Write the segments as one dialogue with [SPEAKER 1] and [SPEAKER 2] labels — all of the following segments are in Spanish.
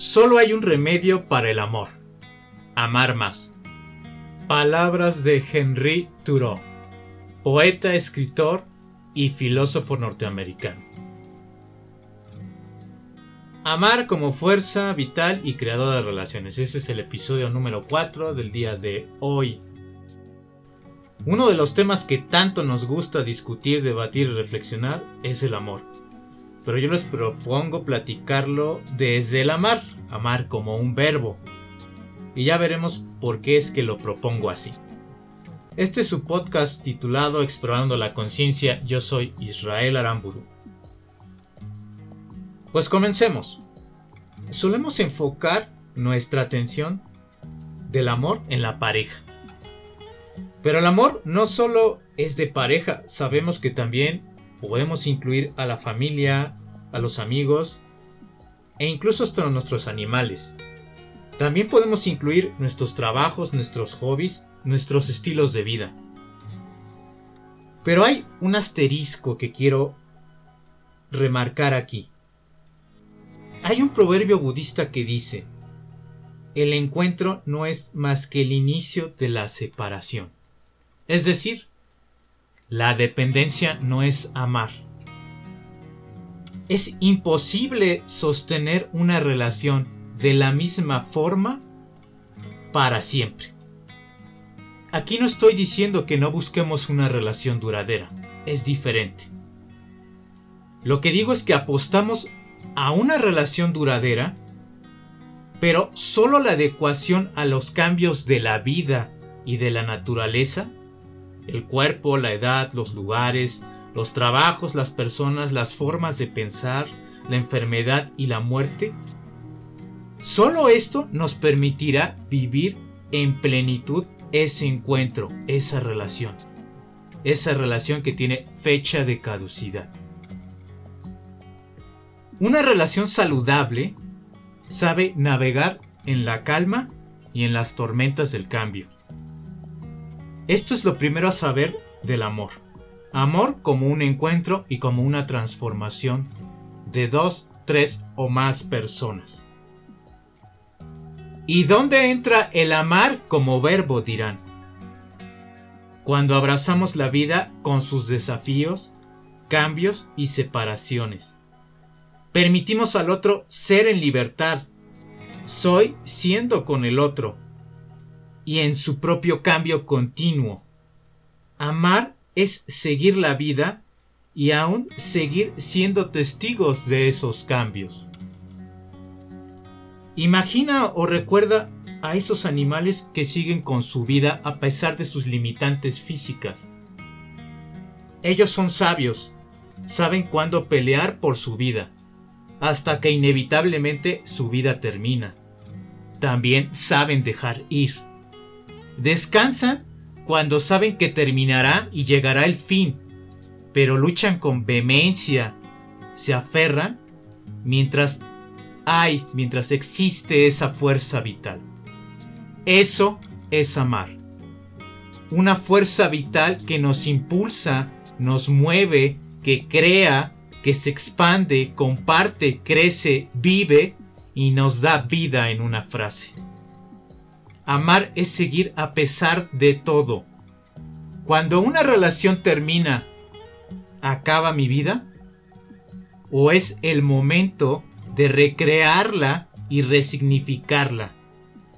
[SPEAKER 1] Solo hay un remedio para el amor. Amar más. Palabras de Henry Thoreau, poeta, escritor y filósofo norteamericano. Amar como fuerza vital y creador de relaciones. Ese es el episodio número 4 del día de hoy. Uno de los temas que tanto nos gusta discutir, debatir y reflexionar es el amor pero yo les propongo platicarlo desde el amar, amar como un verbo. Y ya veremos por qué es que lo propongo así. Este es su podcast titulado Explorando la Conciencia, yo soy Israel Aramburu. Pues comencemos. Solemos enfocar nuestra atención del amor en la pareja. Pero el amor no solo es de pareja, sabemos que también podemos incluir a la familia, a los amigos e incluso hasta nuestros animales. También podemos incluir nuestros trabajos, nuestros hobbies, nuestros estilos de vida. Pero hay un asterisco que quiero remarcar aquí. Hay un proverbio budista que dice, el encuentro no es más que el inicio de la separación. Es decir, la dependencia no es amar. Es imposible sostener una relación de la misma forma para siempre. Aquí no estoy diciendo que no busquemos una relación duradera, es diferente. Lo que digo es que apostamos a una relación duradera, pero solo la adecuación a los cambios de la vida y de la naturaleza el cuerpo, la edad, los lugares, los trabajos, las personas, las formas de pensar, la enfermedad y la muerte. Solo esto nos permitirá vivir en plenitud ese encuentro, esa relación. Esa relación que tiene fecha de caducidad. Una relación saludable sabe navegar en la calma y en las tormentas del cambio. Esto es lo primero a saber del amor. Amor como un encuentro y como una transformación de dos, tres o más personas. ¿Y dónde entra el amar como verbo? dirán. Cuando abrazamos la vida con sus desafíos, cambios y separaciones. Permitimos al otro ser en libertad. Soy siendo con el otro, y en su propio cambio continuo. Amar es seguir la vida y aún seguir siendo testigos de esos cambios. Imagina o recuerda a esos animales que siguen con su vida a pesar de sus limitantes físicas. Ellos son sabios, saben cuándo pelear por su vida, hasta que inevitablemente su vida termina. También saben dejar ir. Descansan cuando saben que terminará y llegará el fin, pero luchan con vehemencia, se aferran mientras hay, mientras existe esa fuerza vital. Eso es amar. Una fuerza vital que nos impulsa, nos mueve, que crea, que se expande, comparte, crece, vive y nos da vida en una frase. Amar es seguir a pesar de todo. Cuando una relación termina, ¿acaba mi vida? ¿O es el momento de recrearla y resignificarla?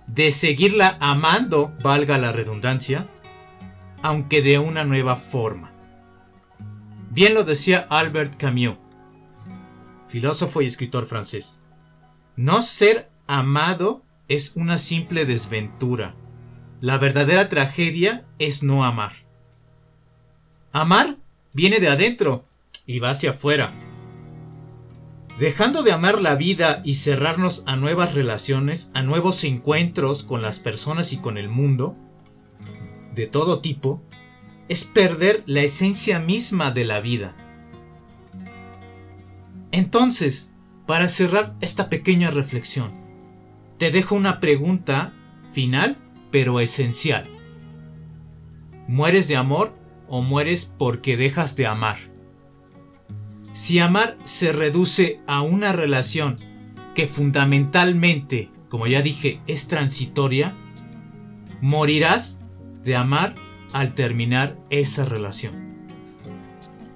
[SPEAKER 1] De seguirla amando, valga la redundancia, aunque de una nueva forma. Bien lo decía Albert Camus, filósofo y escritor francés. No ser amado es una simple desventura. La verdadera tragedia es no amar. Amar viene de adentro y va hacia afuera. Dejando de amar la vida y cerrarnos a nuevas relaciones, a nuevos encuentros con las personas y con el mundo, de todo tipo, es perder la esencia misma de la vida. Entonces, para cerrar esta pequeña reflexión, te dejo una pregunta final, pero esencial. ¿Mueres de amor o mueres porque dejas de amar? Si amar se reduce a una relación que fundamentalmente, como ya dije, es transitoria, morirás de amar al terminar esa relación.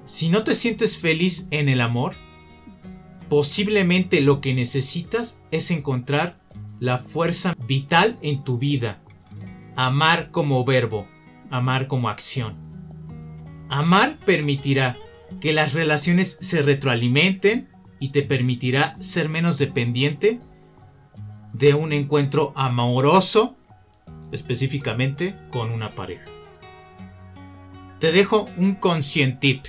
[SPEAKER 1] Si no te sientes feliz en el amor, posiblemente lo que necesitas es encontrar la fuerza vital en tu vida. Amar como verbo, amar como acción. Amar permitirá que las relaciones se retroalimenten y te permitirá ser menos dependiente de un encuentro amoroso, específicamente con una pareja. Te dejo un conscientip,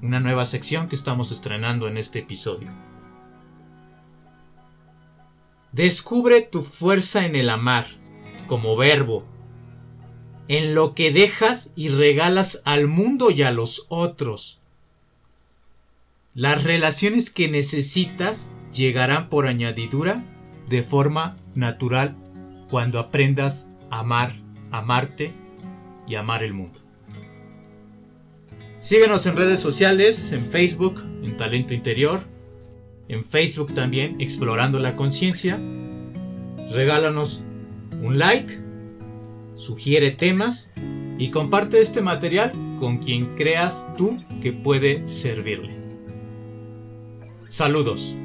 [SPEAKER 1] una nueva sección que estamos estrenando en este episodio. Descubre tu fuerza en el amar, como verbo, en lo que dejas y regalas al mundo y a los otros. Las relaciones que necesitas llegarán por añadidura de forma natural cuando aprendas a amar, amarte y amar el mundo. Síguenos en redes sociales, en Facebook, en Talento Interior, en Facebook también, Explorando la Conciencia. Regálanos un like, sugiere temas y comparte este material con quien creas tú que puede servirle. Saludos.